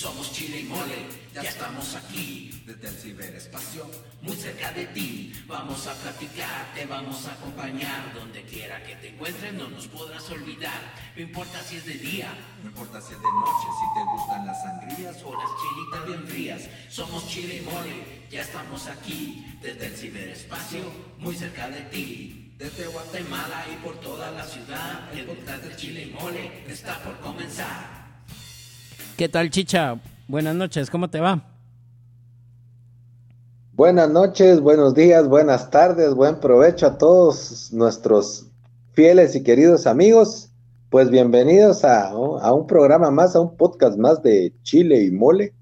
Somos Chile y Mole, ya estamos aquí, desde el ciberespacio, muy cerca de ti. Vamos a platicar, te vamos a acompañar, donde quiera que te encuentres no nos podrás olvidar. No importa si es de día, no importa si es de noche, si te gustan las sangrías o las chilitas bien frías. Somos Chile y Mole, ya estamos aquí, desde el ciberespacio, muy cerca de ti. Desde Guatemala y por toda la ciudad, el podcast de Chile y Mole está por comenzar. ¿Qué tal, Chicha? Buenas noches, ¿cómo te va? Buenas noches, buenos días, buenas tardes, buen provecho a todos nuestros fieles y queridos amigos. Pues bienvenidos a, un programa más, a un podcast más de Chile y Mole,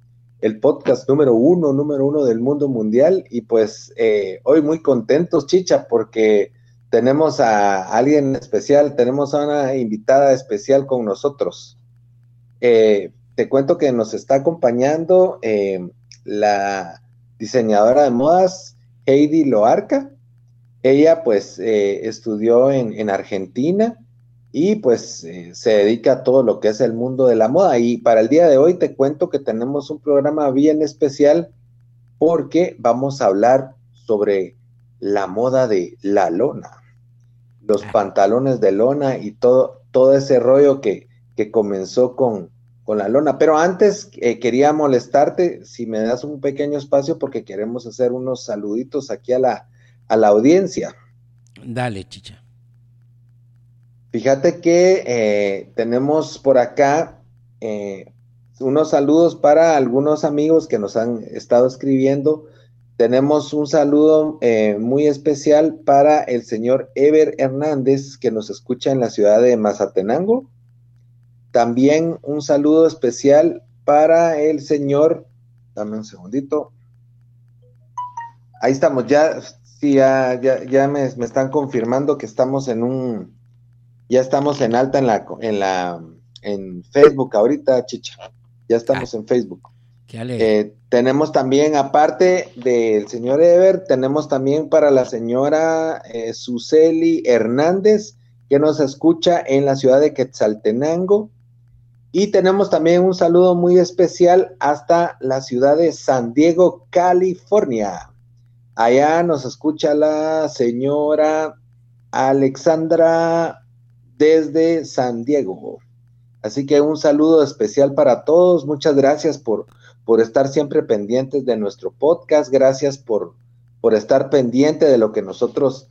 el podcast número uno, número uno del mundo mundial. Y pues eh, hoy muy contentos, Chicha, porque tenemos a alguien especial, tenemos a una invitada especial con nosotros. Eh, te cuento que nos está acompañando eh, la diseñadora de modas Heidi Loarca. Ella pues eh, estudió en, Argentina y pues eh, se dedica a todo lo que es el mundo de la moda. Y para el día de hoy te cuento que tenemos un programa bien especial porque vamos a hablar sobre la moda de la lona, los ah. pantalones de lona y todo, todo ese rollo que, que comenzó con, con la lona. Pero antes eh, quería molestarte si me das un pequeño espacio porque queremos hacer unos saluditos aquí a la, a la audiencia. Dale, chicha. Fíjate que eh, tenemos por acá eh, unos saludos para algunos amigos que nos han estado escribiendo. Tenemos un saludo muy especial para el señor Ever Hernández que nos escucha en la ciudad de Mazatenango. También un saludo especial para el señor, dame un segundito. Ahí estamos, ya, sí, ya, ya, me, están confirmando que estamos en un, ya estamos en alta en la, en la, en Facebook ahorita, chicha. Ya estamos ah. en Facebook. Eh, tenemos también, aparte del señor Ever, tenemos también para la señora eh, Suseli Hernández, que nos escucha en la ciudad de Quetzaltenango. Y tenemos también un saludo muy especial hasta la ciudad de San Diego, California. Allá nos escucha la señora Alexandra desde San Diego. Así que un saludo especial para todos. Muchas gracias por, por estar siempre pendientes de nuestro podcast. Gracias por, por estar pendiente de lo que nosotros,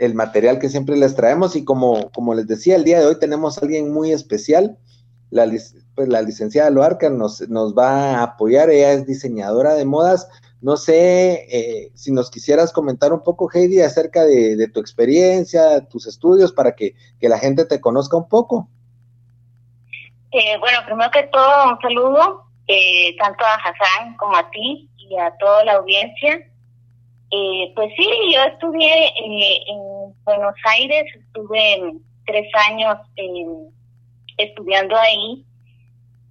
el material que siempre les traemos. Y como, como les decía, el día de hoy tenemos a alguien muy especial la, pues, la licenciada Loarca nos, nos va a apoyar, ella es diseñadora de modas. No sé eh, si nos quisieras comentar un poco, Heidi, acerca de, tu experiencia, tus estudios, para que, la gente te conozca un poco. Eh, bueno, primero que todo, un saludo eh, tanto a Hassan como a ti y a toda la audiencia. pues sí, yo estudié en Buenos Aires, estuve tres años en estudiando ahí,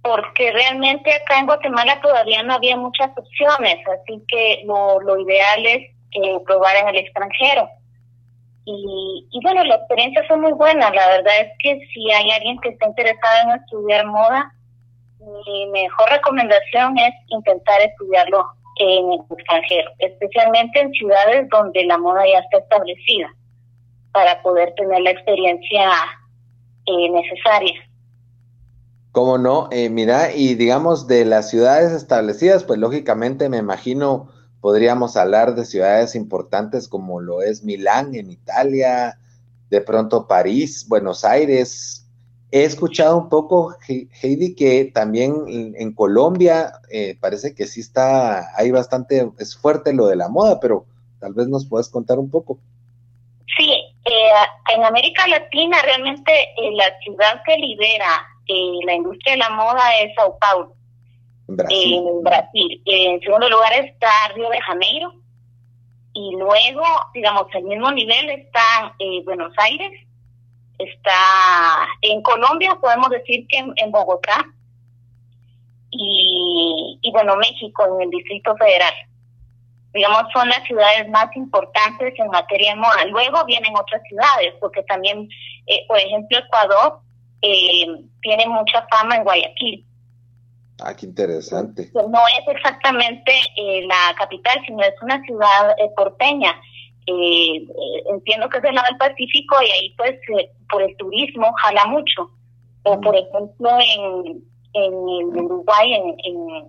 porque realmente acá en Guatemala todavía no había muchas opciones, así que lo, lo ideal es eh, probar en el extranjero. Y, y bueno, la experiencia fue muy buena, la verdad es que si hay alguien que está interesado en estudiar moda, mi mejor recomendación es intentar estudiarlo en el extranjero, especialmente en ciudades donde la moda ya está establecida, para poder tener la experiencia eh, necesaria. ¿Cómo no? Eh, mira, y digamos de las ciudades establecidas, pues lógicamente me imagino podríamos hablar de ciudades importantes como lo es Milán en Italia, de pronto París, Buenos Aires. He escuchado un poco, Heidi, que también en Colombia eh, parece que sí está, hay bastante, es fuerte lo de la moda, pero tal vez nos puedas contar un poco. Sí, eh, en América Latina realmente la ciudad que lidera la industria de la moda es Sao Paulo, en Brasil. En segundo lugar está Río de Janeiro. Y luego, digamos, al mismo nivel está eh, Buenos Aires, está en Colombia, podemos decir que en, Bogotá, y, y, bueno, México en el Distrito Federal. Digamos, son las ciudades más importantes en materia de moda. Luego vienen otras ciudades, porque también, eh, por ejemplo, Ecuador eh, tiene mucha fama en Guayaquil. Ah, qué interesante. No es exactamente eh, la capital, sino es una ciudad eh, porteña. Eh, entiendo que es del lado del Pacífico y ahí pues por el turismo jala mucho. O por ejemplo en, en, Uruguay, en, en,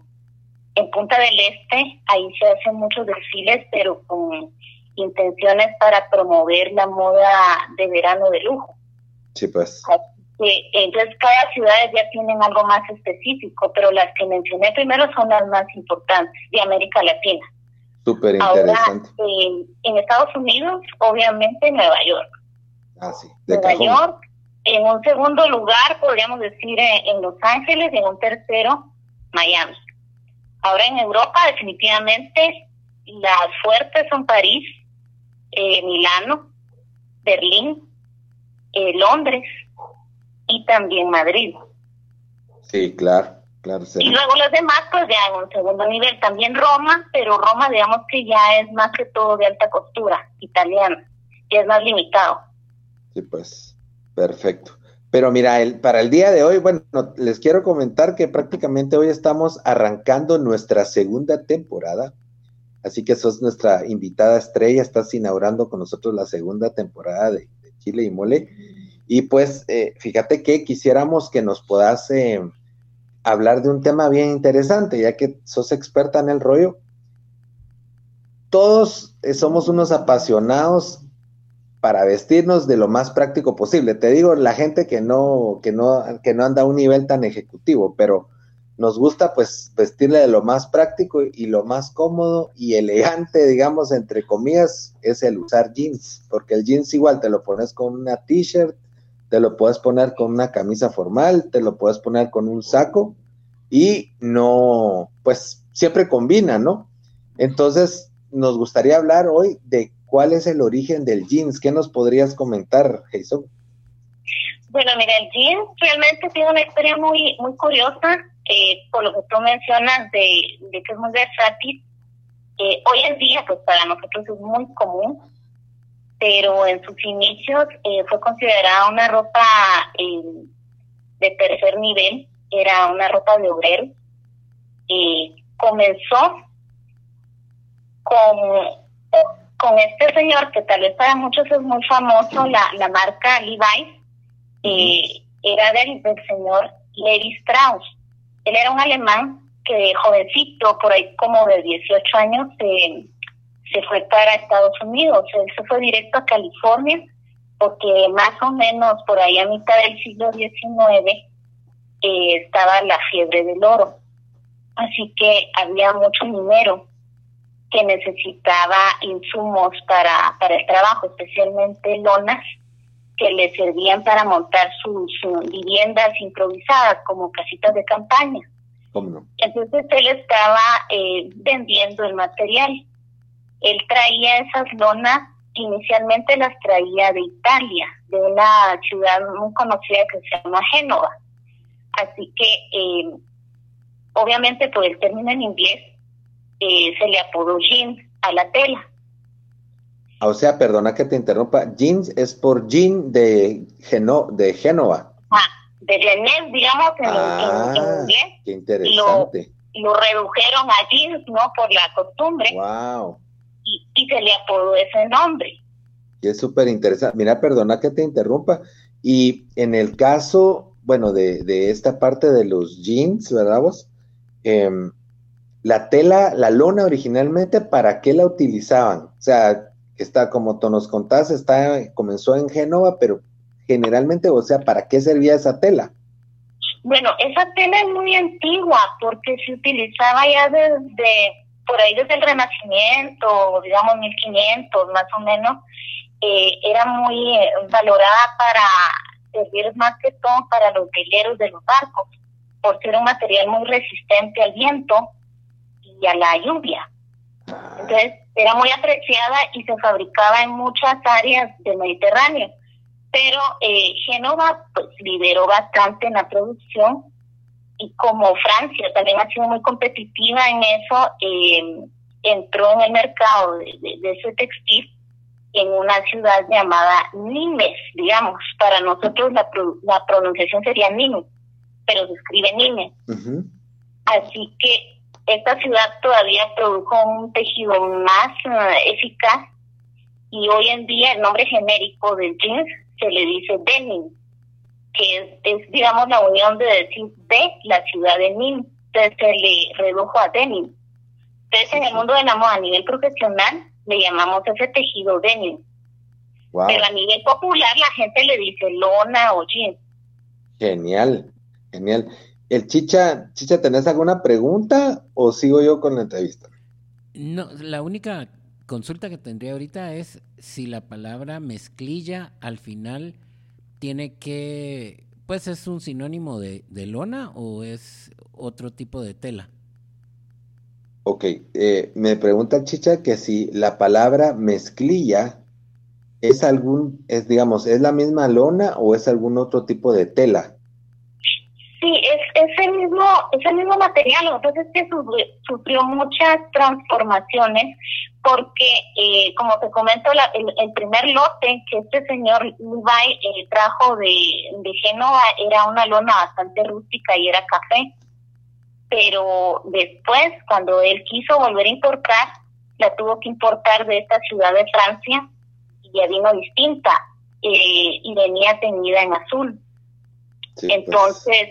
en Punta del Este, ahí se hacen muchos desfiles, pero con intenciones para promover la moda de verano de lujo. Sí, pues. Entonces, cada ciudad ya tienen algo más específico, pero las que mencioné primero son las más importantes de América Latina. Súper interesante. en Estados Unidos, obviamente Nueva York. Ah, sí. Nueva York. En un segundo lugar, podríamos decir en, Los Ángeles, y en un tercero, Miami. Ahora en Europa, definitivamente, las fuertes son París, eh, Milano, Berlín, eh, Londres y también Madrid. Sí, claro, claro. Y luego los demás, pues ya en un segundo nivel, también Roma, pero Roma digamos que ya es más que todo de alta costura, italiana, y es más limitado. Sí, pues, perfecto. Pero mira, el, para el día de hoy, bueno, les quiero comentar que prácticamente hoy estamos arrancando nuestra segunda temporada. Así que sos nuestra invitada estrella, estás inaugurando con nosotros la segunda temporada de, Chile y Mole. Y pues, eh, fíjate que quisiéramos que nos puedas eh, hablar de un tema bien interesante, ya que sos experta en el rollo. Todos eh, somos unos apasionados para vestirnos de lo más práctico posible. Te digo, la gente que no, que no, que no anda a un nivel tan ejecutivo, pero nos gusta pues vestirle de lo más práctico y lo más cómodo y elegante, digamos, entre comillas, es el usar jeans, porque el jeans igual te lo pones con una t-shirt, te lo puedes poner con una camisa formal, te lo puedes poner con un saco y no, pues siempre combina, ¿no? Entonces, nos gustaría hablar hoy de cuál es el origen del jeans. ¿Qué nos podrías comentar, Jason? Bueno, mira, el jeans realmente tiene una historia muy, muy curiosa eh, por lo que tú mencionas de, que es muy versátil, eh, hoy en día pues para nosotros es muy común, pero en sus inicios eh, fue considerada una ropa de tercer nivel, era una ropa de obrero. y comenzó con, con este señor que tal vez para muchos es muy famoso, la, la marca Levi's, era del, del señor Levi Strauss. Él era un alemán que jovencito, por ahí como de 18 años, se, se fue para Estados Unidos. Él se fue directo a California porque más o menos por ahí a mitad del siglo XIX eh, estaba la fiebre del oro. Así que había mucho dinero que necesitaba insumos para, para el trabajo, especialmente lonas que le servían para montar sus, viviendas improvisadas como casitas de campaña. Entonces él estaba eh, vendiendo el material. Él traía esas lonas, inicialmente las traía de Italia, de una ciudad muy conocida que se llama Génova. Así que, eh, obviamente, por el término en inglés, eh, se le apodó jean a la tela. Ah, o sea, perdona que te interrumpa, jeans es por jean de, Geno, de Génova. Ah, de digamos, en, ah, inglés. Qué interesante. Lo, redujeron a jeans, ¿no? Por la costumbre. Wow. Y, y se le apodó ese nombre. Y es súper interesante. Mira, perdona que te interrumpa. Y en el caso, bueno, de, de esta parte de los jeans, ¿verdad vos? Em, la tela, la lona originalmente, ¿para qué la utilizaban? O sea, está, como tú nos contás, está, comenzó en Génova, pero generalmente, o sea, ¿para qué servía esa tela? Bueno, esa tela es muy antigua porque se utilizaba ya desde, por ahí desde el Renacimiento, digamos 1500 más o menos, eh, era muy eh, valorada para servir más que todo para los veleros de los barcos, porque era un material muy resistente al viento y a la lluvia. Entonces, era muy apreciada y se fabricaba en muchas áreas del Mediterráneo. Pero eh, Génova pues, lideró bastante en la producción y como Francia también ha sido muy competitiva en eso, eh, entró en el mercado de, ese textil en una ciudad llamada Nimes, digamos. Para nosotros la, la pronunciación sería Nimes, pero se escribe Nimes. Así que esta ciudad todavía produjo un tejido más eh, eficaz y hoy en día el nombre genérico del jeans se le dice denim, que es, digamos la unión de decir de la ciudad de Nim, entonces se le redujo a denim. Entonces en el mundo de la moda a nivel profesional le llamamos ese tejido denim. Pero a nivel popular la gente le dice lona o jeans. Genial, genial. El Chicha, Chicha, ¿tenés alguna pregunta o sigo yo con la entrevista? No, la única consulta que tendría ahorita es si la palabra mezclilla al final tiene que, pues es un sinónimo de, lona o es otro tipo de tela. Ok, eh, me pregunta Chicha que si la palabra mezclilla es algún, es digamos, es la misma lona o es algún otro tipo de tela. Sí, es, es el mismo, es el mismo material, que pasa es que sufrió, muchas transformaciones porque, eh, como te comento, el, primer lote que este señor Levi eh, trajo de, de Génova era una lona bastante rústica y era café, pero después, cuando él quiso volver a importar, la tuvo que importar de esta ciudad de Francia y ya vino distinta eh, y venía teñida en azul. Pues. Entonces,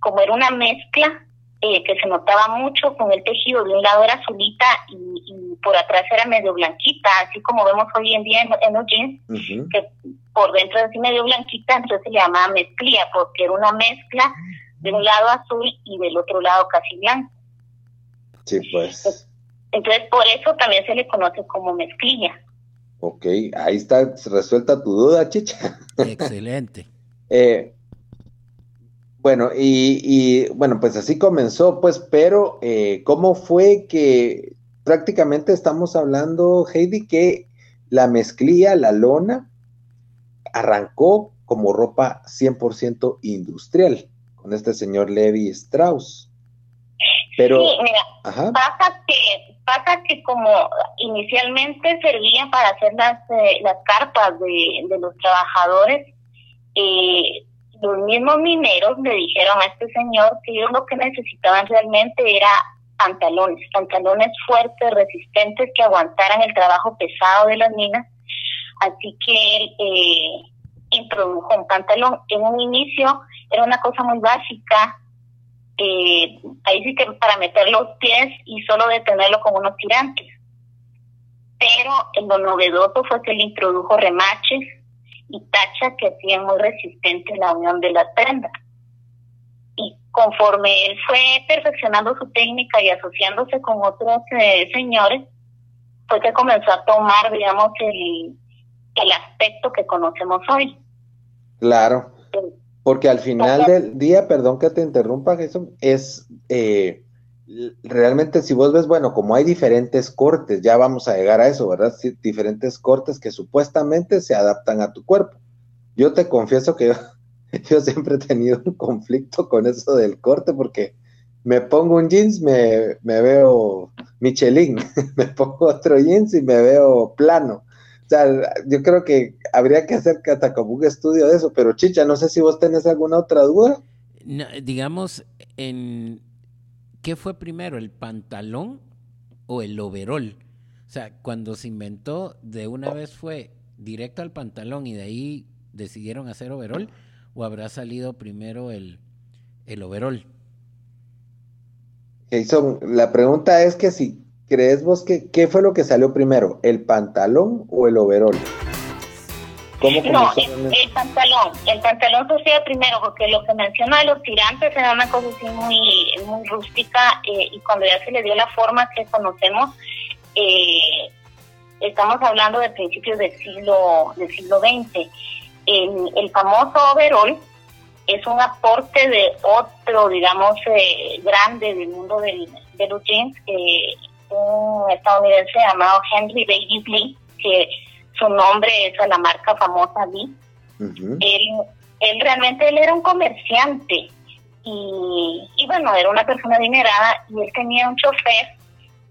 como era una mezcla eh, que se notaba mucho con el tejido, de un lado era azulita y, por atrás era medio blanquita, así como vemos hoy en día en, los jeans, que por dentro es así medio blanquita, entonces se le llamaba mezclilla, porque era una mezcla de un lado azul y del otro lado casi blanco. Sí, pues. Entonces, por eso también se le conoce como mezclilla. Ok, ahí está resuelta tu duda, chicha. Excelente. eh, bueno, y, bueno, pues así comenzó, pues, pero eh, ¿cómo fue que prácticamente estamos hablando, Heidi, que la mezclilla, la lona, arrancó como ropa 100% industrial con este señor Levi Strauss? Pero, sí, mira, pasa que pasa que como inicialmente servía para hacer las, eh, las carpas de, de los trabajadores, eh, los mismos mineros le dijeron a este señor que ellos lo que necesitaban realmente era pantalones, pantalones fuertes, resistentes, que aguantaran el trabajo pesado de las minas. Así que él eh, introdujo un pantalón. En un inicio era una cosa muy básica, eh, ahí sí que para meter los pies y solo detenerlo con unos tirantes. Pero lo novedoso fue que él introdujo remaches, y tacha que hacían muy resistente la unión de las prendas. Conforme él fue perfeccionando su técnica y asociándose con otros eh, señores, fue que comenzó a tomar, digamos, el, el aspecto que conocemos hoy. Claro, porque al final del día, perdón que te interrumpa, Jesús, es eh, realmente si vos ves, bueno, como hay diferentes cortes, ya vamos a llegar a eso, ¿verdad? diferentes cortes que supuestamente se adaptan a tu cuerpo. Yo te confieso que yo, siempre he tenido un conflicto con eso del corte porque me pongo un jeans, me, me veo Michelin, me pongo otro jeans y me veo plano. O sea, yo creo que habría que hacer hasta como un estudio de eso, pero Chicha, no sé si vos tenés alguna otra duda. digamos, en, ¿qué fue primero, el pantalón o el overol? O sea, cuando se inventó, de una vez fue directo al pantalón y de ahí decidieron hacer overol, o habrá salido primero el, el overol? Jason, la pregunta es que si crees vos que, ¿qué fue lo que salió primero, el pantalón o el overol? no, el, pantalón. El pantalón sucede primero porque lo que menciona de los tirantes era una cosa así muy, muy rústica eh, y cuando ya se le dio la forma que conocemos, eh, estamos hablando de principios del siglo, del siglo XX. El, el famoso overall es un aporte de otro, digamos, eh, grande del mundo del, de los jeans, un estadounidense llamado Henry David Lee, que su nombre es a la marca famosa Lee. él, él realmente él era un comerciante y, y, bueno, era una persona adinerada y él tenía un chofer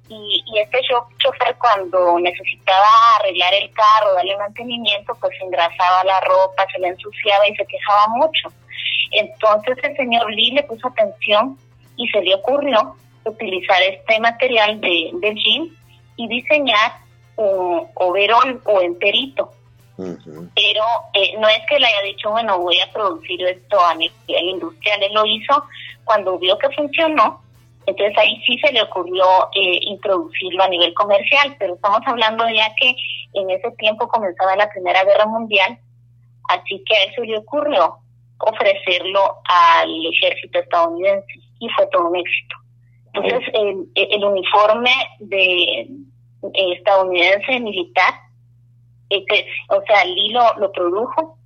y, y este chofer cuando necesitaba arreglar el carro, darle mantenimiento, pues engrasaba la ropa, se le ensuciaba y se quejaba mucho. Entonces el señor Lee le puso atención y se le ocurrió utilizar este material de, del jean y diseñar un overol o enterito. Pero eh, no es que le haya dicho, bueno, voy a producir esto a nivel industrial, él lo hizo cuando vio que funcionó, entonces ahí sí se le ocurrió eh, introducirlo a nivel comercial, pero estamos hablando ya que en ese tiempo comenzaba la Primera Guerra Mundial, así que a él se le ocurrió ofrecerlo al ejército estadounidense y fue todo un éxito. Entonces el, el uniforme de eh, estadounidense militar este, o sea, Lilo lo produjo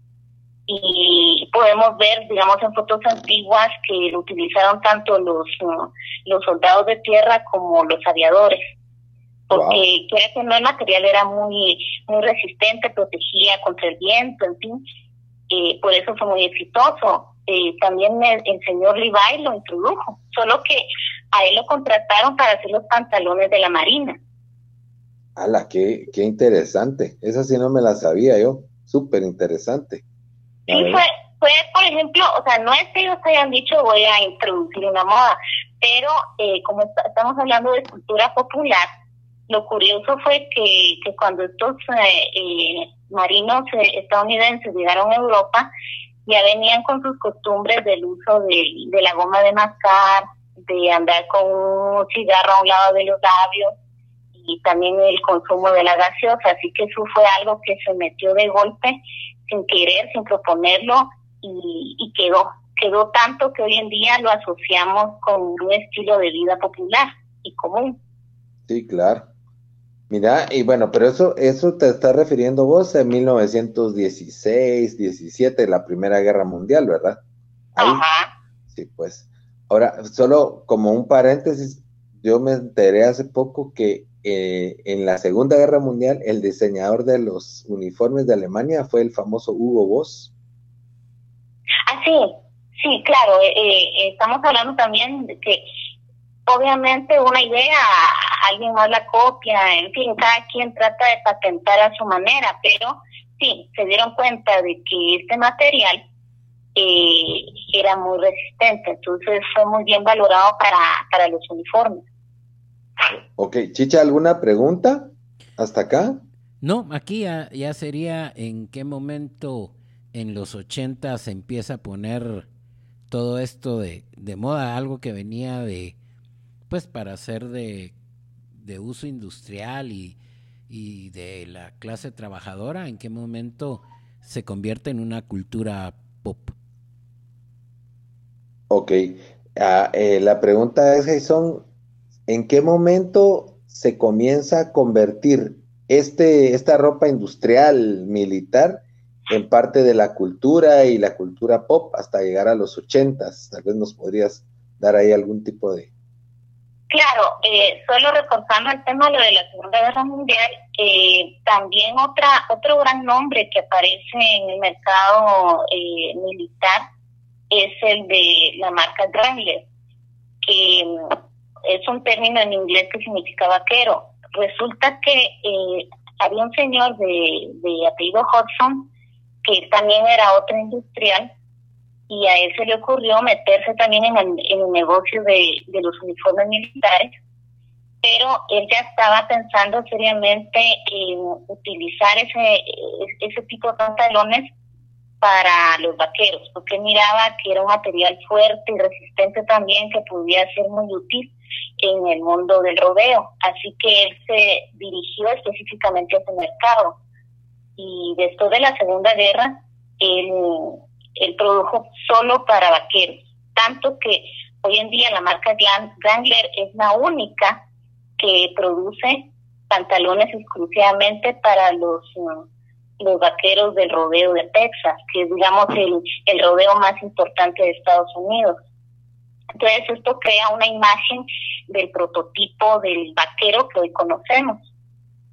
y podemos ver, digamos, en fotos antiguas que lo utilizaron tanto los, los soldados de tierra como los aviadores, porque que no el material era muy, muy resistente, protegía contra el viento, en fin, eh, por eso fue muy exitoso. Eh, también el, el, señor Levi lo introdujo, solo que a él lo contrataron para hacer los pantalones de la Marina. ¡Hala, qué, qué interesante! Esa sí no me la sabía yo. Súper interesante. Sí, fue, fue, por ejemplo, o sea, no es que ellos hayan dicho voy a introducir una moda, pero eh, como estamos hablando de cultura popular, lo curioso fue que, que cuando estos eh, eh, marinos estadounidenses llegaron a Europa, ya venían con sus costumbres del uso de, de la goma de mascar, de andar con un cigarro a un lado de los labios, y también el consumo de la gaseosa, así que eso fue algo que se metió de golpe, sin querer, sin proponerlo, y, quedó, quedó tanto que hoy en día lo asociamos con un estilo de vida popular y común. Sí, claro. Mira, y bueno, pero eso, eso te está refiriendo vos en 1916, 17, la Primera Guerra Mundial, ¿verdad? Ajá. Sí, pues. Ahora, solo como un paréntesis, yo me enteré hace poco que eh, en la Segunda Guerra Mundial el diseñador de los uniformes de Alemania fue el famoso Hugo Boss. Ah, sí, sí, claro. Eh, eh, estamos hablando también de que obviamente una idea, alguien más la copia, en fin, cada quien trata de patentar a su manera, pero sí, se dieron cuenta de que este material era muy resistente, entonces fue muy bien valorado para, para los uniformes. Ok, Chicha, ¿alguna pregunta hasta acá? No, aquí ya, sería en qué momento en los 80 se empieza a poner todo esto de, moda, algo que venía de, pues para ser de, de uso industrial y, y de la clase trabajadora, en qué momento se convierte en una cultura pop. Ok, ah, eh, la pregunta es, Jason, ¿en qué momento se comienza a convertir este, esta ropa industrial militar en parte de la cultura y la cultura pop hasta llegar a los ochentas? Tal vez nos podrías dar ahí algún tipo de... Claro, eh, solo reforzando el tema lo de la Segunda Guerra Mundial, eh, también otra otro gran nombre que aparece en el mercado eh, militar es el de la marca Wrangler, que es un término en inglés que significa vaquero. Resulta que eh, había un señor de, de apellido Hudson, que también era otro industrial, y a él se le ocurrió meterse también en el, negocio de, de, los uniformes militares, pero él ya estaba pensando seriamente en utilizar ese, ese tipo de pantalones para los vaqueros, porque miraba que era un material fuerte y resistente también que podía ser muy útil en el mundo del rodeo. Así que él se dirigió específicamente a ese mercado. Y después de la Segunda Guerra, él, produjo solo para vaqueros. Tanto que hoy en día la marca Wrangler es la única que produce pantalones exclusivamente para los, los vaqueros del rodeo de Texas, que es digamos el, el rodeo más importante de Estados Unidos. Entonces esto crea una imagen del prototipo del vaquero que hoy conocemos.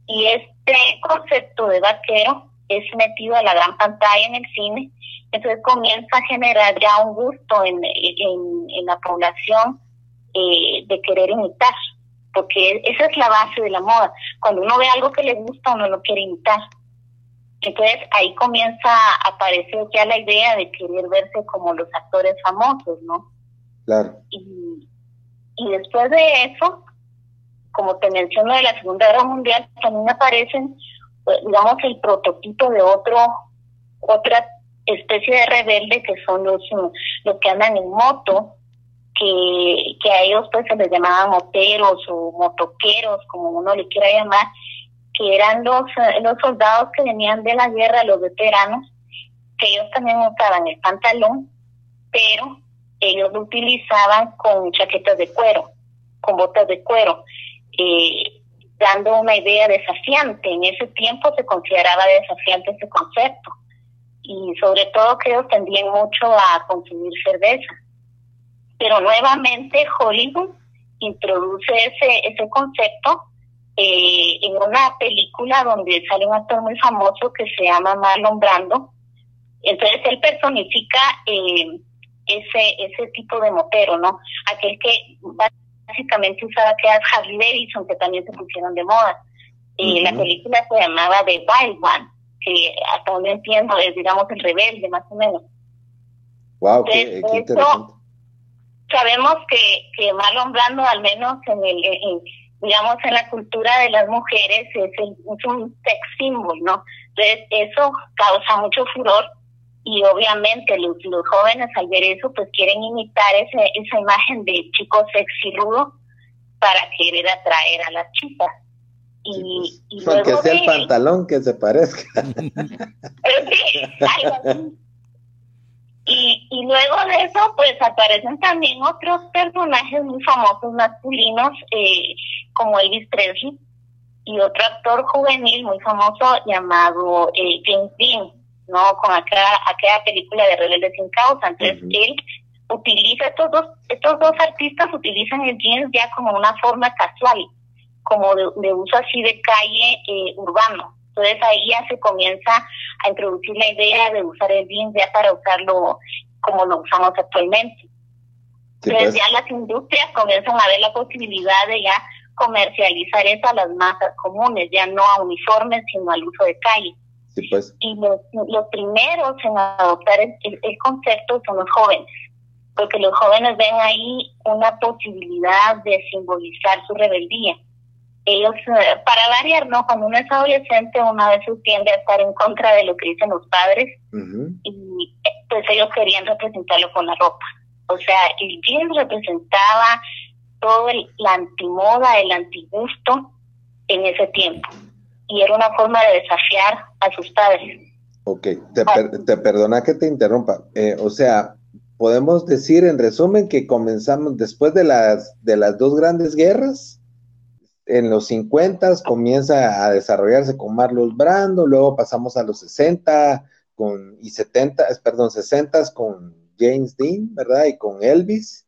Y este concepto de vaquero es metido a la gran pantalla en el cine, entonces comienza a generar ya un gusto en, en, la población eh, de querer imitar, porque esa es la base de la moda. Cuando uno ve algo que le gusta, uno lo quiere imitar. Entonces ahí comienza a aparecer ya la idea de querer verse como los actores famosos, ¿no? Y después de eso, como te menciono de la Segunda Guerra Mundial, también aparecen, pues, digamos, el prototipo de otro, otra especie de rebelde que son los, los que andan en moto, que, que a ellos pues se les llamaban moteros o motoqueros, como uno le quiera llamar, que eran los, los soldados que venían de la guerra, los veteranos, que ellos también usaban el pantalón, pero ellos lo utilizaban con chaquetas de cuero, con botas de cuero, eh, dando una idea desafiante. En ese tiempo se consideraba desafiante ese concepto y sobre todo que ellos tendían mucho a consumir cerveza. Pero nuevamente Hollywood introduce ese, ese concepto eh, en una película donde sale un actor muy famoso que se llama Marlon Brando. Entonces él personifica eh, ese ese tipo de motero, ¿no? Aquel que básicamente usaba que era Harley Davidson, que también se pusieron de moda. y La película se llamaba The Wild One, que hasta donde entiendo es, digamos, el rebelde, más o menos. Wow, qué, interesante. Sabemos que, que Marlon Brando, al menos en el, digamos, en la cultura de las mujeres, es, es un sex symbol, ¿no? Entonces, eso causa mucho furor y obviamente los, los jóvenes al ver eso pues quieren imitar ese, esa imagen de chico sexy rudo para querer atraer a las chicas. Y, y Aunque sea el pantalón que se parezca. y, y luego de eso pues aparecen también otros personajes muy famosos masculinos eh, como Elvis Presley y otro actor juvenil muy famoso llamado eh, James Dean ¿no? Con aquella, aquella película de Rebelde sin Causa. Entonces, él utiliza, estos dos, estos dos artistas utilizan el jeans ya como una forma casual, como de, uso así de calle eh, urbano. Entonces ahí ya se comienza a introducir la idea de usar el jeans ya para usarlo como lo usamos actualmente. Entonces pues. ya las industrias comienzan a ver la posibilidad de ya comercializar eso a las masas comunes, ya no a uniformes, sino al uso de calle. Pues. Y los, primeros en adoptar el, concepto son los jóvenes, porque los jóvenes ven ahí una posibilidad de simbolizar su rebeldía. Ellos, eh, para variar, ¿no? Cuando uno es adolescente, una vez tiende a estar en contra de lo que dicen los padres, y pues ellos querían representarlo con la ropa. O sea, el jeans representaba todo el, la antimoda, el antigusto en ese tiempo y era una forma de desafiar a sus padres. Ok, te, te perdona que te interrumpa. Eh, o sea, podemos decir en resumen que comenzamos después de las, de las dos grandes guerras, en los 50 comienza a desarrollarse con Marlos Brando, luego pasamos a los 60 con, y 70, perdón, 60 con James Dean, ¿verdad? Y con Elvis.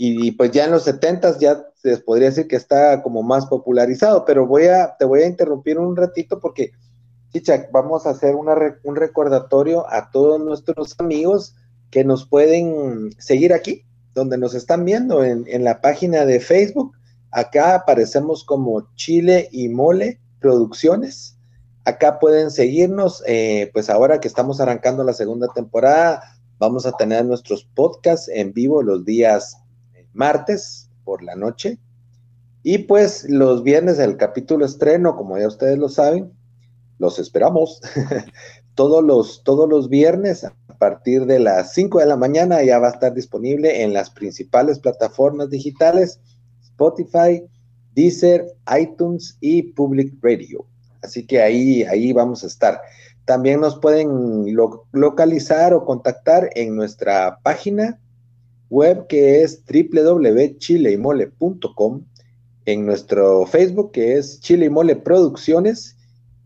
Y, pues ya en los 70 ya se podría decir que está como más popularizado, pero voy a, te voy a interrumpir un ratito porque, Chicha, vamos a hacer un recordatorio a todos nuestros amigos que nos pueden seguir aquí, donde nos están viendo en, en la página de Facebook. Acá aparecemos como Chile y Mole Producciones. Acá pueden seguirnos, eh, pues ahora que estamos arrancando la segunda temporada, vamos a tener nuestros podcasts en vivo los días martes por la noche. Y pues los viernes el capítulo estreno, como ya ustedes lo saben, los esperamos. todos, los, todos los viernes a partir de las 5 de la mañana ya va a estar disponible en las principales plataformas digitales, Spotify, Deezer, iTunes y Public Radio. Así que ahí, ahí vamos a estar. También nos pueden localizar o contactar en nuestra página web que es www.chileymole.com, en nuestro Facebook que es Chile y Mole Producciones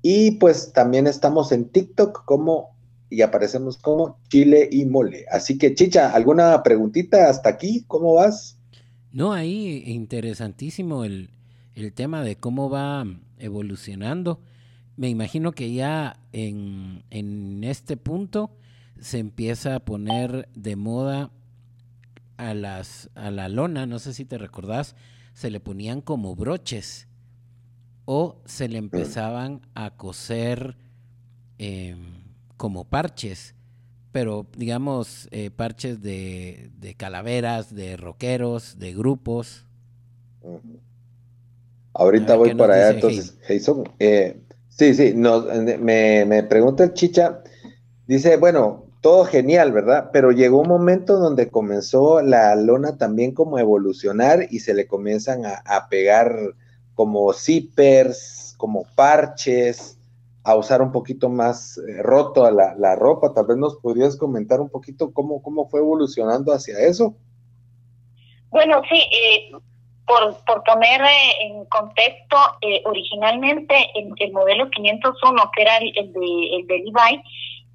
y pues también estamos en TikTok como y aparecemos como Chile y Mole. Así que Chicha, ¿alguna preguntita hasta aquí? ¿Cómo vas? No, ahí interesantísimo el, el tema de cómo va evolucionando. Me imagino que ya en, en este punto se empieza a poner de moda a, las, a la lona, no sé si te recordás, se le ponían como broches o se le empezaban a coser em, como parches, pero digamos eh, parches de, de, calaveras, de rockeros, de grupos, Ahorita voy para allá, entonces, Jason. Eh, sí, sí, me, me pregunta el chicha, dice, bueno, todo genial, ¿verdad? Pero llegó un momento donde comenzó la lona también como a evolucionar y se le comienzan a, pegar como zippers, como parches, a usar un poquito más eh, roto la, la, ropa. Tal vez nos podrías comentar un poquito cómo, cómo fue evolucionando hacia eso. Bueno, sí, eh, por, por poner eh, en contexto, originalmente el, el, modelo 501, que era el, de, el de Levi,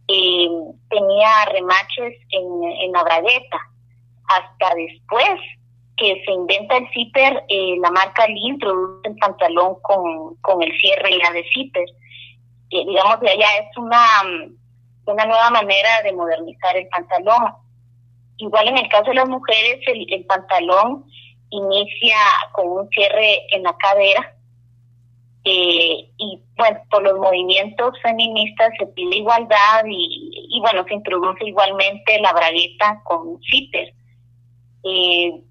eh, tenía remaches en, en la bragueta. Hasta después que se inventa el zipper, eh, la marca Lee introduce el pantalón con, con el cierre ya de zipper. Eh, digamos que allá es una, una nueva manera de modernizar el pantalón. Igual en el caso de las mujeres, el, el pantalón inicia con un cierre en la cadera eh, y bueno, por los movimientos feministas se pide igualdad y, bueno, se introduce igualmente la bragueta con CITER. Eh,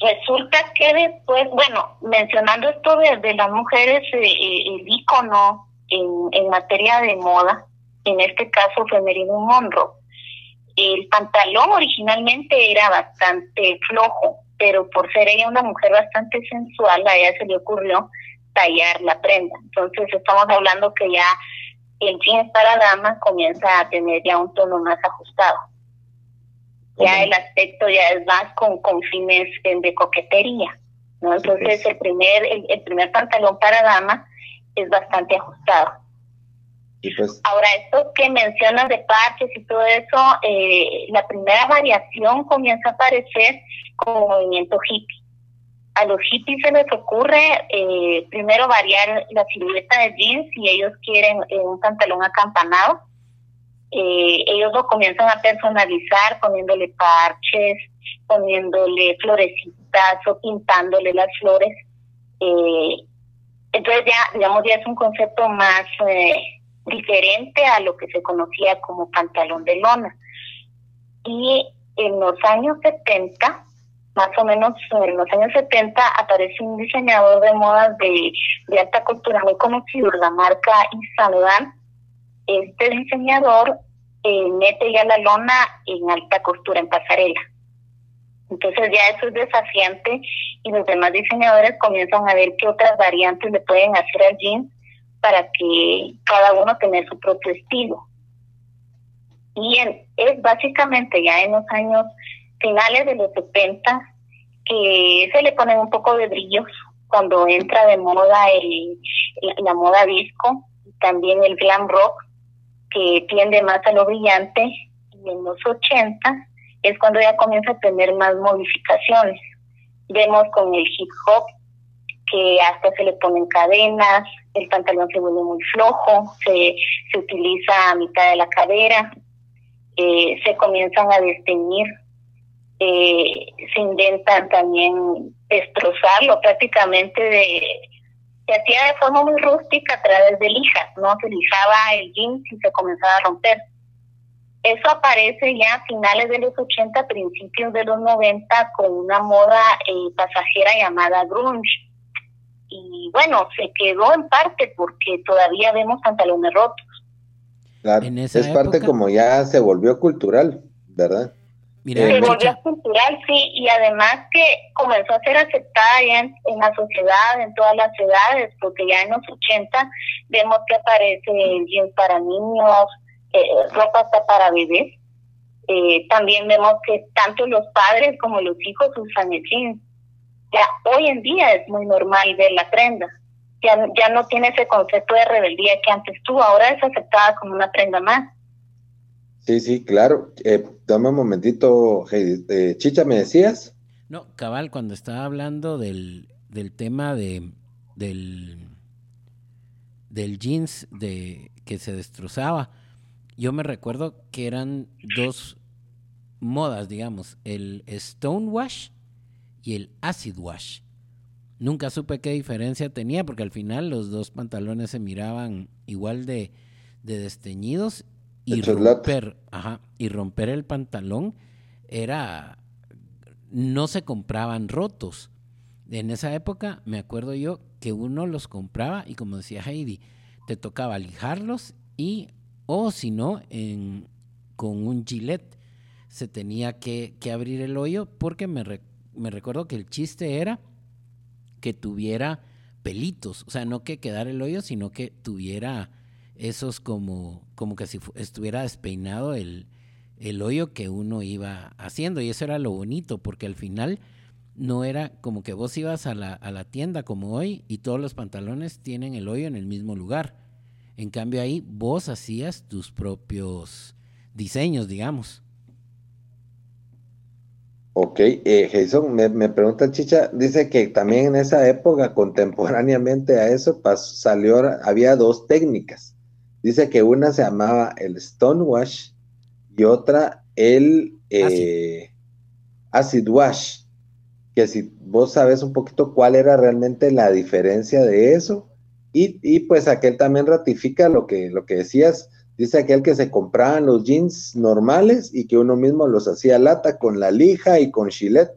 resulta que después, bueno, mencionando esto de, las mujeres, eh, el icono en, en materia de moda, en este caso femenino Monroe, el pantalón originalmente era bastante flojo, pero por ser ella una mujer bastante sensual, a ella se le ocurrió tallar la prenda. Entonces estamos hablando que ya el jeans para dama comienza a tener ya un tono más ajustado. Ya el aspecto ya es más con, con fines de coquetería. ¿no? Entonces el primer, el, primer pantalón para dama es bastante ajustado. Pues Ahora, esto que mencionas de parches y todo eso, eh, la primera variación comienza a aparecer como movimiento hippie a los hippies se les ocurre eh, primero variar la silueta de jeans si ellos quieren eh, un pantalón acampanado. Eh, ellos lo comienzan a personalizar poniéndole parches, poniéndole florecitas o pintándole las flores. entonces ya, digamos, ya es un concepto más diferente a lo que se conocía como pantalón de lona. Y en los años 70, más o menos en los años 70 aparece un diseñador de modas de, alta costura muy conocido, la marca Yves Este diseñador eh, mete ya la lona en alta costura, en pasarela. Entonces ya eso es desafiante y los demás diseñadores comienzan a ver qué otras variantes le pueden hacer al jeans para que cada uno tenga su propio estilo. Y es básicamente ya en los años finales de los 70 que se le ponen un poco de brillos cuando entra de moda el, la, moda disco y también el glam rock que tiende más a lo brillante y en los 80 es cuando ya comienza a tener más modificaciones. Vemos con el hip hop que hasta se le ponen cadenas, el pantalón se vuelve muy flojo, se, se utiliza a mitad de la cadera, eh, se comienzan a desteñir eh, se intentan también destrozarlo prácticamente de se hacía de forma muy rústica a través de lijas, ¿no? Se lijaba el jeans y se comenzaba a romper. Eso aparece ya a finales de los 80, principios de los 90 con una moda eh, pasajera llamada grunge. Y bueno, se quedó en parte porque todavía vemos pantalones rotos. Claro, es parte como ya se volvió cultural, ¿verdad? Se volvió cultural, sí, y además que comenzó a ser aceptada ya en, la sociedad, en todas las edades, porque ya en los 80 vemos que aparece jeans para niños, eh, ropa hasta para bebés. Eh, también vemos que tanto los padres como los hijos usan el jeans. Ya hoy en día es muy normal ver la prenda. Ya, ya no tiene ese concepto de rebeldía que antes tuvo, ahora es aceptada como una prenda más. Sí, sí, claro. Eh, dame un momentito, eh, Chicha, ¿me decías? No, cabal, cuando estaba hablando del, del tema de del, del jeans de que se destrozaba, yo me recuerdo que eran dos modas, digamos, el stone wash y el acid wash. Nunca supe qué diferencia tenía porque al final los dos pantalones se miraban igual de, de desteñidos y romper, ajá, y romper el pantalón era no se compraban rotos. En esa época me acuerdo yo que uno los compraba y como decía Heidi, te tocaba lijarlos y, o si no, en, con un gilet. Se tenía que, abrir el hoyo porque me, me recuerdo que el chiste era que tuviera pelitos, o sea, no que quedara el hoyo, sino que tuviera esos como, como que si estuviera despeinado el, el hoyo que uno iba haciendo. Y eso era lo bonito, porque al final no era como que vos ibas a la, a la tienda como hoy y todos los pantalones tienen el hoyo en el mismo lugar. En cambio ahí vos hacías tus propios diseños, digamos. Ok, eh, Jason, me, me, pregunta Chicha, dice que también en esa época, contemporáneamente a eso, salió, había dos técnicas. Dice que una se llamaba el Stonewash y otra el eh, acid. Wash. Que si vos sabes un poquito cuál era realmente la diferencia de eso, y, y pues aquel también ratifica lo que, lo que decías, Dice aquel que se compraban los jeans normales y que uno mismo los hacía lata con la lija y con chilet.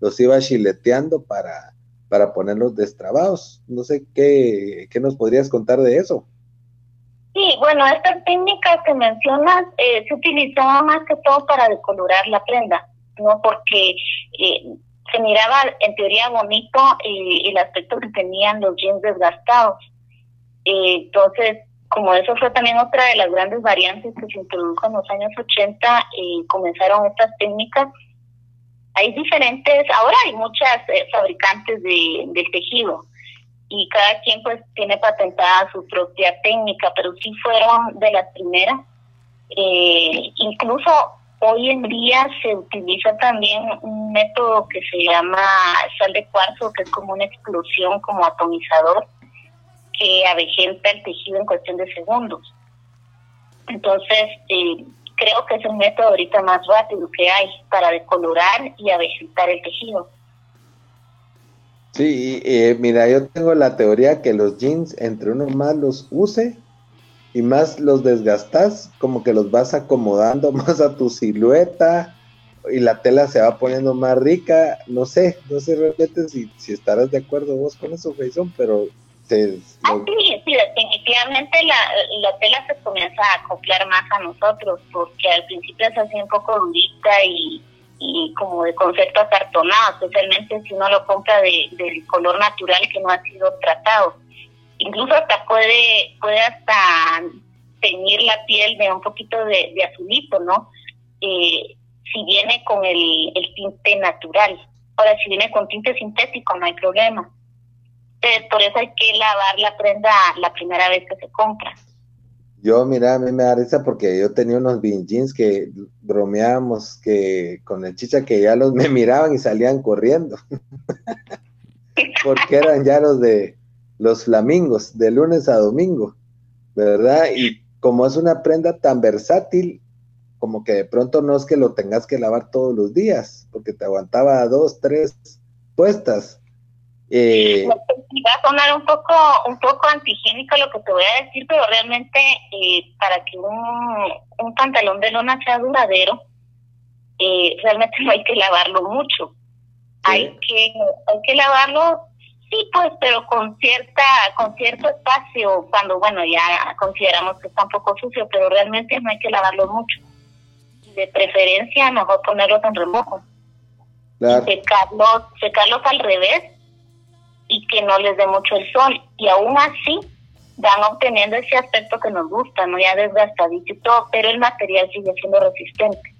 Los iba chileteando para, para ponerlos destrabados. No sé qué, qué nos podrías contar de eso. Sí, bueno, esta técnica que mencionas eh, se utilizaba más que todo para decolorar la prenda, ¿no? Porque eh, se miraba en teoría bonito eh, el aspecto que tenían los jeans desgastados. entonces, como eso fue también otra de las grandes variantes que se introdujo en los años 80, y comenzaron estas técnicas. Hay diferentes, ahora hay muchas eh, fabricantes de, tejido y cada quien pues tiene patentada su propia técnica, pero sí fueron de las primeras. Eh, incluso hoy en día se utiliza también un método que se llama sal de cuarzo, que es como una explosión, como atomizador, que avejenta el tejido en cuestión de segundos. Entonces, eh, creo que es el método ahorita más rápido que hay para decolorar y avejentar el tejido. Sí, eh, mira, yo tengo la teoría que los jeans, entre uno más los use y más los desgastas, como que los vas acomodando más a tu silueta y la tela se va poniendo más rica. No sé, no sé realmente si, si estarás de acuerdo vos con eso, Jason, pero Ah, sí, sí, definitivamente la, la tela se comienza a acoplar más a nosotros, porque al principio se hacía un poco durita y, y como de concepto acartonado, especialmente si uno lo compra de, del color natural que no ha sido tratado. Incluso hasta puede, puede hasta teñir la piel de un poquito de, azulito, ¿no? Eh, si viene con el, el tinte natural. Ahora, si viene con tinte sintético, no hay problema por eso hay que lavar la prenda la primera vez que se compra. Yo, mira, a mí me da risa porque yo tenía unos jeans que bromeábamos que con el chicha que ya los me miraban y salían corriendo. porque eran ya los de los flamingos, de lunes a domingo, ¿verdad? Y como es una prenda tan versátil, como que de pronto no es que lo tengas que lavar todos los días, porque te aguantaba dos, tres puestas. Eh, va a sonar un poco un poco antihigiénico lo que te voy a decir, pero realmente eh, para que un, un pantalón de lona sea duradero, eh, realmente no hay que lavarlo mucho. Hay que hay que lavarlo, sí, pues, pero con cierta con cierto espacio, cuando, bueno, ya consideramos que está un poco sucio, pero realmente no hay que lavarlo mucho. De preferencia, mejor ponerlos en remojo. Secarlos, secarlos al revés y que no les dé mucho el sol. Y aún así van obteniendo ese aspecto que nos gusta, no ya desgastadito y todo, pero el material sigue siendo resistente.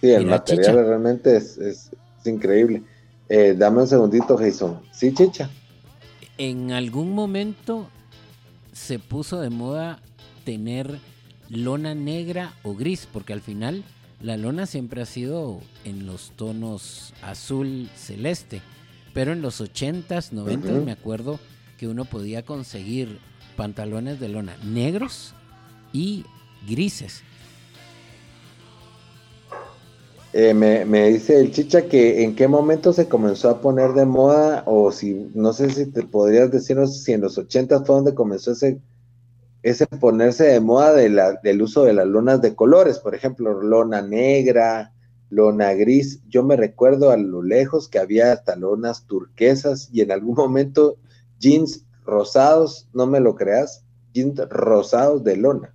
Sí, el material realmente es, es, increíble. Eh, dame un segundito, Jason. Sí, chicha. En algún momento se puso de moda tener lona negra o gris, porque al final la lona siempre ha sido en los tonos azul celeste. Pero en los 80s, 90s me acuerdo que uno podía conseguir pantalones de lona negros y grises. Eh, me, dice el chicha que en qué momento se comenzó a poner de moda o si no sé si te podrías decirnos si en los 80 fue donde comenzó ese ese ponerse de moda de la, del uso de las lonas de colores, por ejemplo, lona negra, lona gris. Yo me recuerdo a lo lejos que había hasta lonas turquesas y en algún momento jeans rosados, no me lo creas, jeans rosados de lona.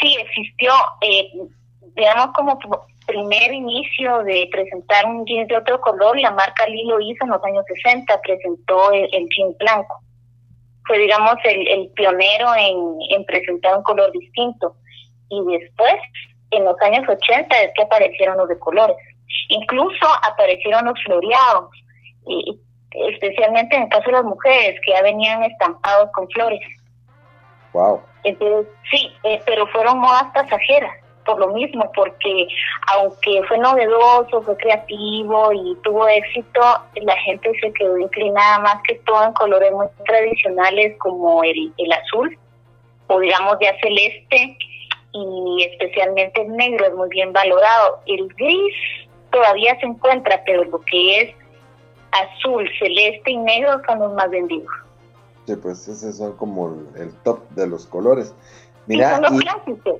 Sí, existió, eh, digamos como primer inicio de presentar un jeans de otro color, la marca Lilo hizo en los años 60, presentó el, jeans blanco. Fue, digamos, el, pionero en, presentar un color distinto. Y después, en los años 80, es que aparecieron los de colores. Incluso aparecieron los floreados, y, especialmente en el caso de las mujeres, que ya venían estampados con flores. Wow. Entonces, sí, eh, pero fueron modas pasajeras, por lo mismo, porque aunque fue novedoso, fue creativo y tuvo éxito, la gente se quedó inclinada más que todo en colores muy tradicionales como el, el azul, o digamos ya celeste, y especialmente el negro es muy bien valorado. El gris todavía se encuentra, pero lo que es azul, celeste y negro son los más vendidos. Sí, pues esos son como el top de los colores. Mira,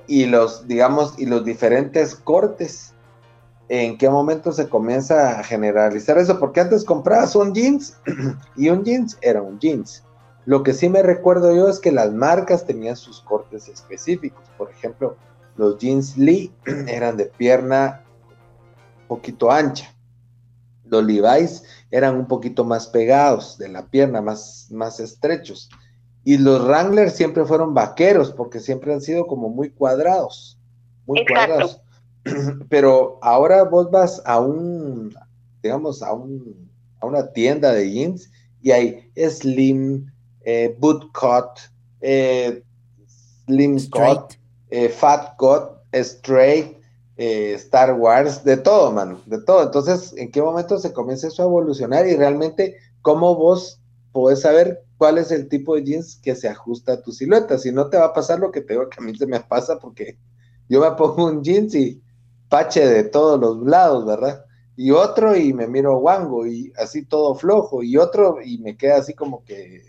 y, los, digamos, y los diferentes cortes, ¿en qué momento se comienza a generalizar eso? Porque antes comprabas un jeans y un jeans era un jeans. Lo que sí me recuerdo yo es que las marcas tenían sus cortes específicos. Por ejemplo, los jeans Lee eran de pierna un poquito ancha. Los Levi's eran un poquito más pegados de la pierna, más, más estrechos. Y los Wrangler siempre fueron vaqueros porque siempre han sido como muy cuadrados, muy cuadrados. Pero ahora vos vas a un, digamos, a, un, a una tienda de jeans y hay slim, eh, boot cut, eh, slim cut, eh, fat cut, straight, eh, Star Wars, de todo, mano, de todo. Entonces, ¿en qué momento se comienza eso a evolucionar y realmente cómo vos podés saber cuál es el tipo de jeans que se ajusta a tu silueta? Si no te va a pasar lo que te digo que a mí se me pasa porque yo me pongo un jeans y pache de todos los lados, ¿verdad? Y otro y me miro guango y así todo flojo y otro y me queda así como que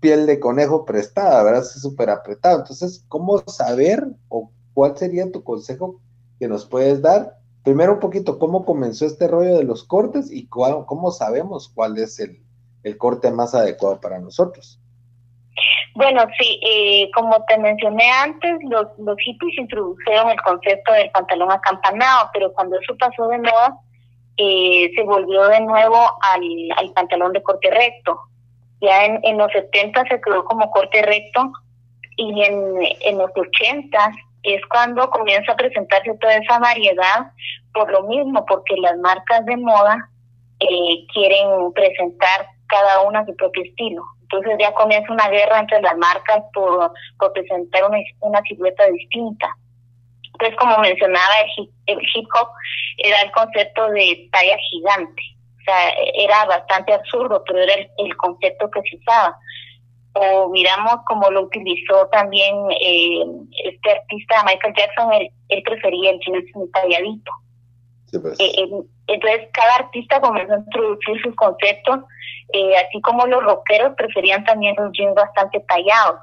piel de conejo prestada, ¿verdad? Es súper apretado. Entonces, ¿cómo saber o cuál sería tu consejo que nos puedes dar. Primero un poquito cómo comenzó este rollo de los cortes y cómo sabemos cuál es el, corte más adecuado para nosotros. Bueno, sí, eh, como te mencioné antes, los, hippies introdujeron el concepto del pantalón acampanado, pero cuando eso pasó de moda, eh, se volvió de nuevo al, pantalón de corte recto. Ya en, los 70 se quedó como corte recto y en, los 80 es cuando comienza a presentarse toda esa variedad por lo mismo, porque las marcas de moda eh, quieren presentar cada una su propio estilo. Entonces ya comienza una guerra entre las marcas por, por presentar una, una silueta distinta. Entonces, como mencionaba, el hip, el hip hop era el concepto de talla gigante. O sea, era bastante absurdo, pero era el concepto que se usaba o miramos como lo utilizó también eh, este artista Michael Jackson, él, prefería el jeans muy talladito. Pues. Eh, entonces cada artista comenzó a introducir sus conceptos, eh, así como los rockeros preferían también los jeans bastante tallados.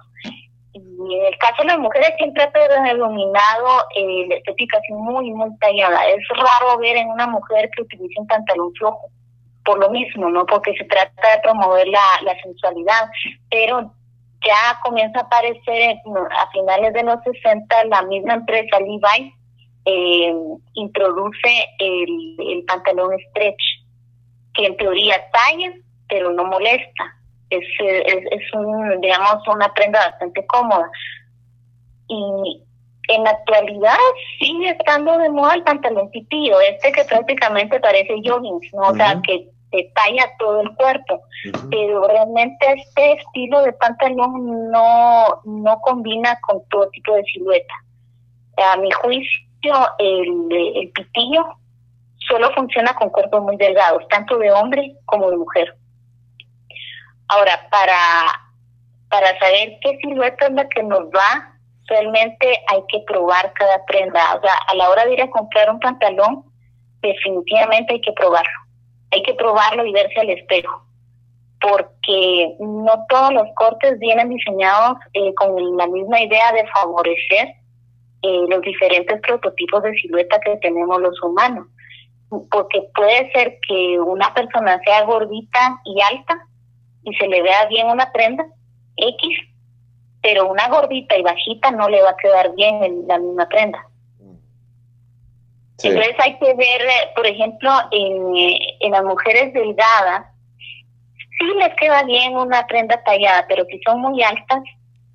Y en el caso de las mujeres siempre ha predominado la estética así muy, muy tallada. Es raro ver en una mujer que utilice un pantalón flojo por lo mismo, ¿no? Porque se trata de promover la, la sensualidad, pero ya comienza a aparecer a finales de los 60 la misma empresa Levi eh, introduce el, el, pantalón stretch que en teoría talla pero no molesta. Es, es, es un digamos una prenda bastante cómoda. Y en la actualidad sigue estando de moda el pantalón pitillo este que prácticamente parece jogging no o sea que detalla todo el cuerpo, pero realmente este estilo de pantalón no, no combina con todo tipo de silueta. A mi juicio, el, el pitillo solo funciona con cuerpos muy delgados, tanto de hombre como de mujer. Ahora, para, para saber qué silueta es la que nos va, realmente hay que probar cada prenda. O sea, a la hora de ir a comprar un pantalón, definitivamente hay que probarlo hay que probarlo y verse al espejo, porque no todos los cortes vienen diseñados eh, con la misma idea de favorecer eh, los diferentes prototipos de silueta que tenemos los humanos. Porque puede ser que una persona sea gordita y alta y se le vea bien una prenda X, pero una gordita y bajita no le va a quedar bien en la misma prenda. Entonces hay que ver, eh, por ejemplo, en, eh, en las mujeres delgadas, sí les queda bien una prenda tallada, pero si son muy altas,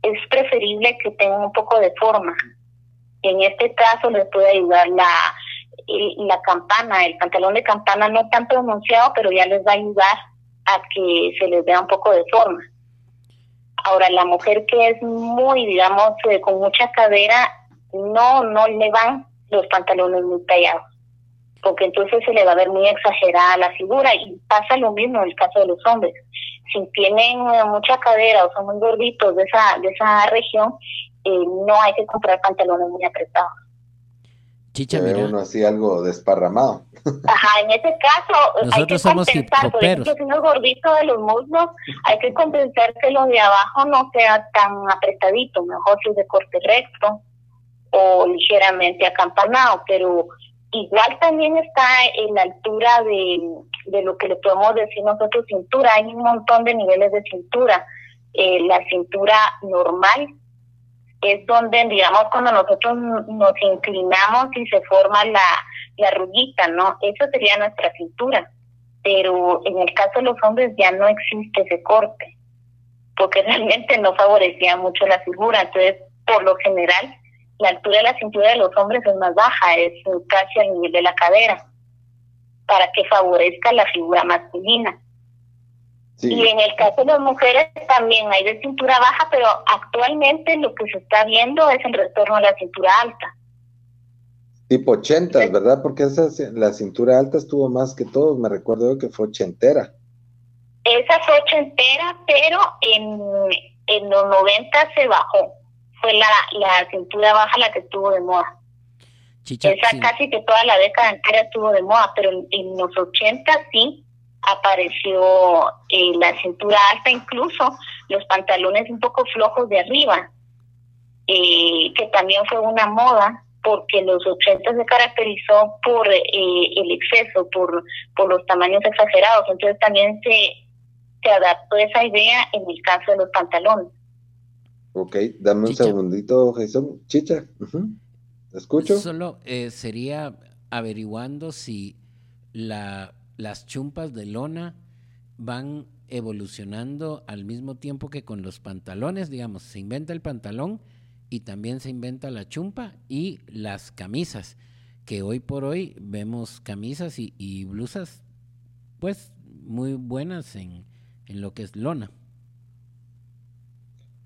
es preferible que tengan un poco de forma. En este caso les puede ayudar la, la campana, el pantalón de campana no tan pronunciado, pero ya les va a ayudar a que se les vea un poco de forma. Ahora, la mujer que es muy, digamos, eh, con mucha cadera, no, no le van los pantalones muy tallados, porque entonces se le va a ver muy exagerada la figura y pasa lo mismo en el caso de los hombres. Si tienen eh, mucha cadera o son muy gorditos de esa, de esa región, eh, no hay que comprar pantalones muy apretados. Chicha, mira. uno así algo desparramado. Ajá, en ese caso hay que somos compensar, por ejemplo, si uno es gordito de los muslos, hay que compensar que lo de abajo no sea tan apretadito, mejor si es de corte recto o ligeramente acampanado, pero igual también está en la altura de, de lo que le podemos decir nosotros cintura, hay un montón de niveles de cintura, eh, la cintura normal es donde, digamos, cuando nosotros nos inclinamos y se forma la, la ¿no? Eso sería nuestra cintura. Pero en el caso de los hombres ya no existe ese corte, porque realmente no favorecía mucho la figura. Entonces, por lo general, la altura de la cintura de los hombres es más baja, es casi al nivel de la cadera, para que favorezca la figura masculina. Y en el caso de las mujeres también hay de cintura baja, pero actualmente lo que se está viendo es el retorno a la cintura alta. Tipo 80, ¿verdad? Porque esa, la cintura alta estuvo más que todo, me recuerdo que fue ochentera. Esa fue ochentera, pero en, en los 90 se bajó. Fue la, la cintura baja la que estuvo de moda. Esa casi que toda la década entera estuvo de moda, pero en, en los 80 sí apareció eh, la cintura alta, incluso los pantalones un poco flojos de arriba, eh, que también fue una moda porque los 80 se caracterizó por eh, el exceso, por, por los tamaños exagerados, entonces también se, se adaptó esa idea en el caso de los pantalones. Ok, dame un segundito, Jason. Chicha, ¿escucho? Solo sería averiguando si la las chumpas de lona van evolucionando al mismo tiempo que con los pantalones, digamos, se inventa el pantalón y también se inventa la chumpa y las camisas, que hoy por hoy vemos camisas y, blusas pues muy buenas en, en, lo que es lona.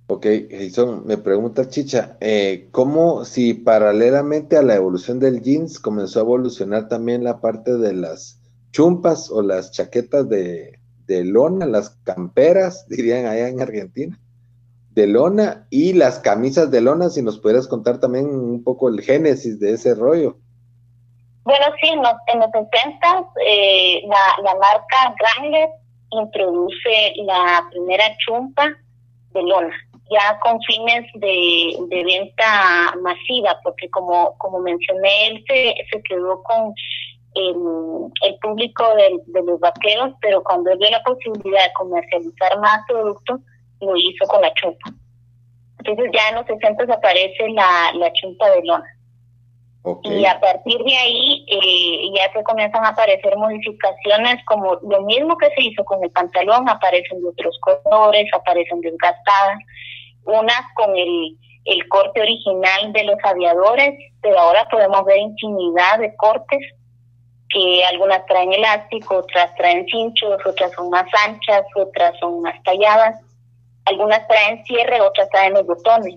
Ok, Jason, me pregunta Chicha, eh, ¿cómo si paralelamente a la evolución del jeans comenzó a evolucionar también la parte de las chumpas o las chaquetas de, lona, las camperas, dirían allá en Argentina, de lona y las camisas de lona, si nos pudieras contar también un poco el génesis de ese rollo. Bueno, sí, en los, en 70 eh, la, la marca Wrangler introduce la primera chumpa de lona, ya con fines de, de venta masiva, porque como, como mencioné, él se, se quedó con el, público de, los vaqueros, pero cuando él vio la posibilidad de comercializar más productos, lo hizo con la chumpa. Entonces ya en los 60 aparece la, la chumpa de lona. Y a partir de ahí eh, ya se comienzan a aparecer modificaciones como lo mismo que se hizo con el pantalón, aparecen de otros colores, aparecen desgastadas, unas con el, el corte original de los aviadores, pero ahora podemos ver infinidad de cortes que algunas traen elástico, otras traen cinchos, otras son más anchas, otras son más talladas, algunas traen cierre, otras traen los botones.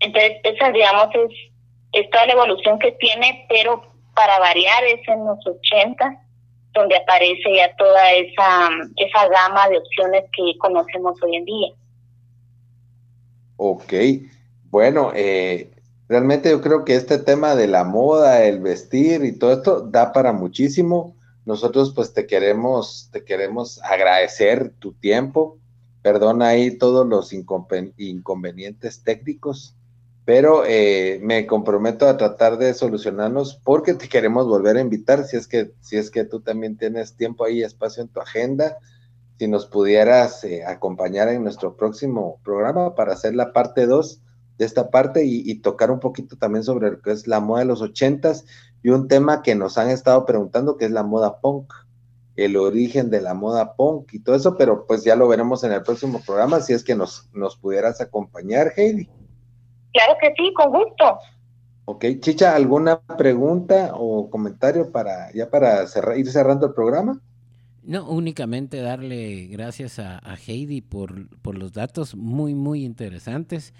Entonces, esa, digamos, es, es toda la evolución que tiene, pero para variar es en los 80, donde aparece ya toda esa, esa gama de opciones que conocemos hoy en día. Ok, bueno, eh, Realmente yo creo que este tema de la moda, el vestir y todo esto da para muchísimo. Nosotros pues te queremos, te queremos agradecer tu tiempo. Perdona ahí todos los inconvenientes técnicos. Pero eh, me comprometo a tratar de solucionarnos porque te queremos volver a invitar si es que si es que tú también tienes tiempo ahí espacio en tu agenda si nos pudieras eh, acompañar en nuestro próximo programa para hacer la parte 2 de esta parte y, tocar un poquito también sobre lo que es la moda de los ochentas y un tema que nos han estado preguntando que es la moda punk, el origen de la moda punk y todo eso, pero pues ya lo veremos en el próximo programa si es que nos, nos pudieras acompañar, Heidi. Claro que sí, con gusto. Ok, Chicha, ¿alguna pregunta o comentario para ya para cerrar, ir cerrando el programa? No, únicamente darle gracias a, Heidi por, por, los datos muy, muy interesantes.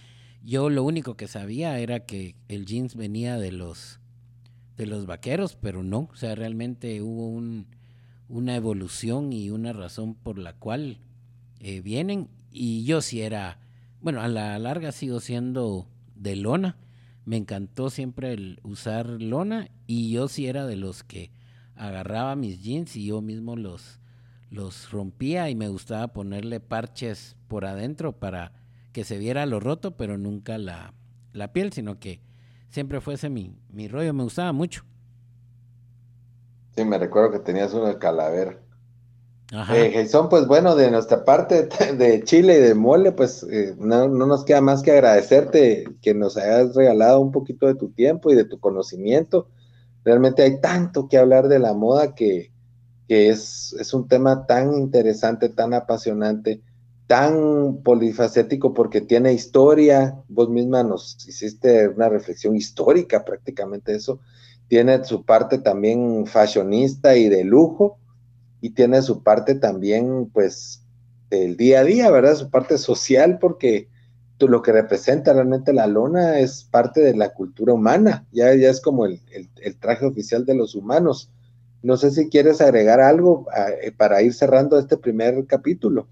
Yo lo único que sabía era que el jeans venía de los, de los vaqueros, pero no, o sea, realmente hubo un, una evolución y una razón por la cual eh, vienen. Y yo sí era, bueno, a la larga sigo siendo de lona. Me encantó siempre el usar lona y yo sí era de los que agarraba mis jeans y yo mismo los, los rompía y me gustaba ponerle parches por adentro para que se viera lo roto, pero nunca la, la piel, sino que siempre fuese mi, mi rollo, me gustaba mucho. Sí, me recuerdo que tenías uno calavera. Eh, Jason, pues bueno, de nuestra parte de Chile y de Mole, pues eh, no, nos queda más que agradecerte que nos hayas regalado un poquito de tu tiempo y de tu conocimiento. Realmente hay tanto que hablar de la moda que, es, es, un tema tan interesante, tan apasionante, tan polifacético porque tiene historia. Vos misma nos hiciste una reflexión histórica prácticamente eso. Tiene su parte también fashionista y de lujo y tiene su parte también, pues, del día a día, ¿verdad? Su parte social, porque lo que representa realmente la lona es parte de la cultura humana, ya, ya es como el, traje oficial de los humanos. No sé si quieres agregar algo eh, para ir cerrando este primer capítulo.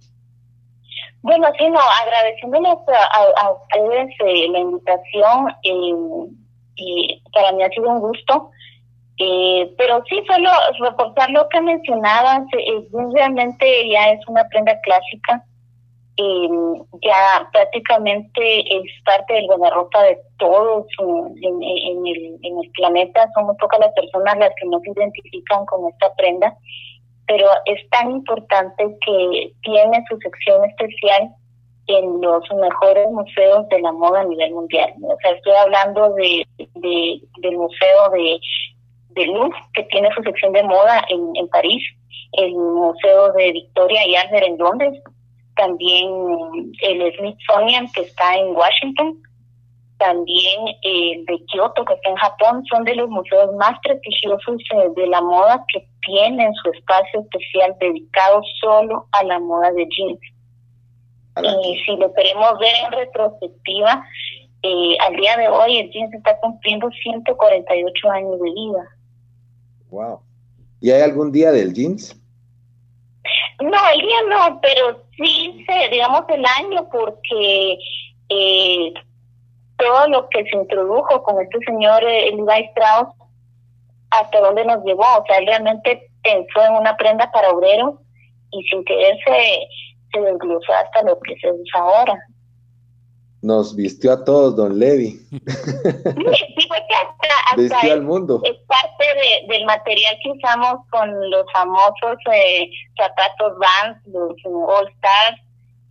Bueno, sí, no, agradeciéndoles a, ustedes eh, la invitación eh, y para mí ha sido un gusto eh, pero sí, solo reportar lo que mencionabas, realmente ya es una prenda clásica, eh, ya prácticamente es parte del guardarropa de todos en, el, en el planeta, son muy pocas las personas las que no se identifican con esta prenda, pero es tan importante que tiene su sección especial en los mejores museos de la moda a nivel mundial. O sea, estoy hablando de del museo de de Louvre, que tiene su sección de moda en, en París, el Museo de Victoria y Albert en Londres, también el Smithsonian que está en Washington, también el de Kioto que está en Japón, son de los museos más prestigiosos eh, de la moda que tienen su espacio especial dedicado solo a la moda de jeans. Y si lo queremos ver en retrospectiva, eh, al día de hoy el jeans está cumpliendo 148 años de vida. Wow. ¿Y hay algún día del jeans? No, el día no, pero sí, digamos, el año, porque eh, todo lo que se introdujo con este señor eh, Levi Strauss, hasta dónde nos llevó. O sea, él realmente pensó en una prenda para obreros y sin querer se, se desglosó hasta lo que se usa ahora nos vistió a todos Don Levi. vistió al mundo. Es parte del material que usamos con los famosos eh, zapatos Vans, los All Stars,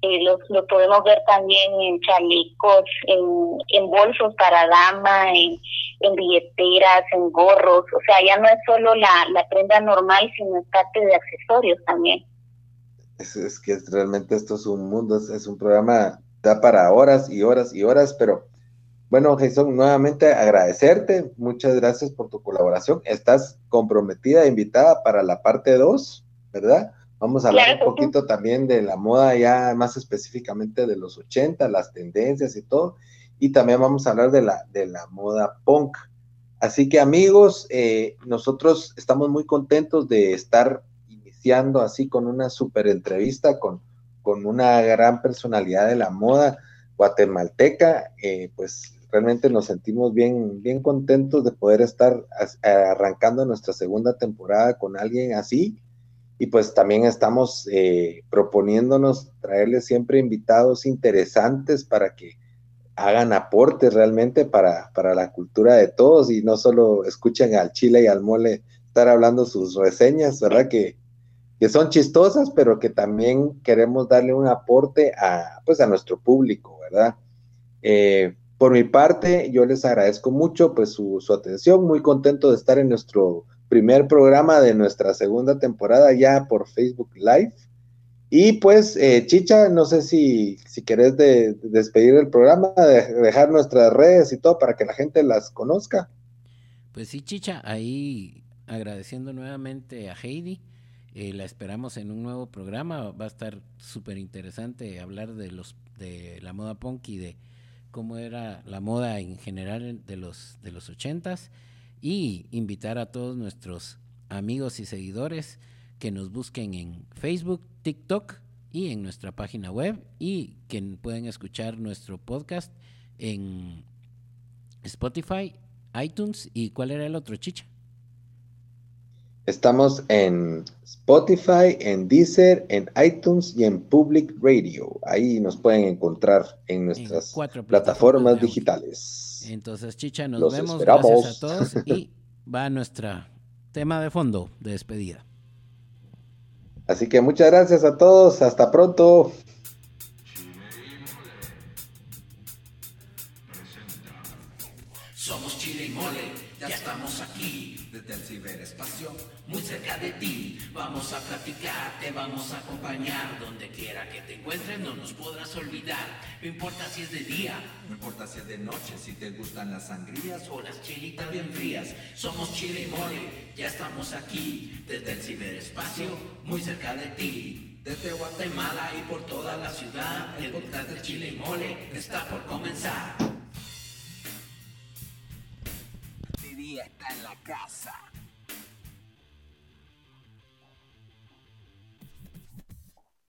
eh, los, lo podemos ver también en chalecos, en, en bolsos para dama, en, en billeteras, en gorros. O sea, ya no es solo la, la prenda normal, sino es parte de accesorios también. Es, es que realmente esto es un mundo, es un programa da para horas y horas y horas, pero bueno, Jason, nuevamente agradecerte, muchas gracias por tu colaboración. Estás comprometida, invitada para la parte 2, ¿verdad? Vamos a hablar un poquito también de la moda ya más específicamente de los 80, las tendencias y todo, y también vamos a hablar de la, de la moda punk. Así que amigos, eh, nosotros estamos muy contentos de estar iniciando así con una super entrevista con con una gran personalidad de la moda guatemalteca, eh, pues realmente nos sentimos bien, bien contentos de poder estar arrancando nuestra segunda temporada con alguien así. Y pues también estamos eh, proponiéndonos traerles siempre invitados interesantes para que hagan aportes realmente para, para la cultura de todos y no solo escuchen al chile y al mole estar hablando sus reseñas, ¿verdad? Que, que son chistosas, pero que también queremos darle un aporte a, pues, a nuestro público, ¿verdad? Eh, por mi parte, yo les agradezco mucho pues su, su, atención, muy contento de estar en nuestro primer programa de nuestra segunda temporada ya por Facebook Live. Y pues, eh, Chicha, no sé si, si querés de, de despedir el programa, de dejar nuestras redes y todo para que la gente las conozca. Pues sí, Chicha, ahí agradeciendo nuevamente a Heidi. Eh, la esperamos en un nuevo programa. Va a estar súper interesante hablar de los de la moda punk y de cómo era la moda en general de los de los ochentas y invitar a todos nuestros amigos y seguidores que nos busquen en Facebook, TikTok y en nuestra página web y que pueden escuchar nuestro podcast en Spotify, iTunes y cuál era el otro chicha. Estamos en Spotify, en Deezer, en iTunes y en Public Radio. Ahí nos pueden encontrar en nuestras en plataformas, digitales. Entonces, Chicha, nos Los vemos. Esperamos. Gracias a todos y va nuestro tema de fondo de despedida. Así que muchas gracias a todos. Hasta pronto. Muy cerca de ti. Vamos a platicar, te vamos a acompañar. Donde quiera que te encuentres, no nos podrás olvidar. No importa si es de día, no importa si es de noche, si te gustan las sangrías o las chilitas bien frías. Somos Chile y Mole, ya estamos aquí desde el ciberespacio, muy cerca de ti. Desde Guatemala y por toda la ciudad, el podcast de Chile y Mole está por comenzar. está en la casa.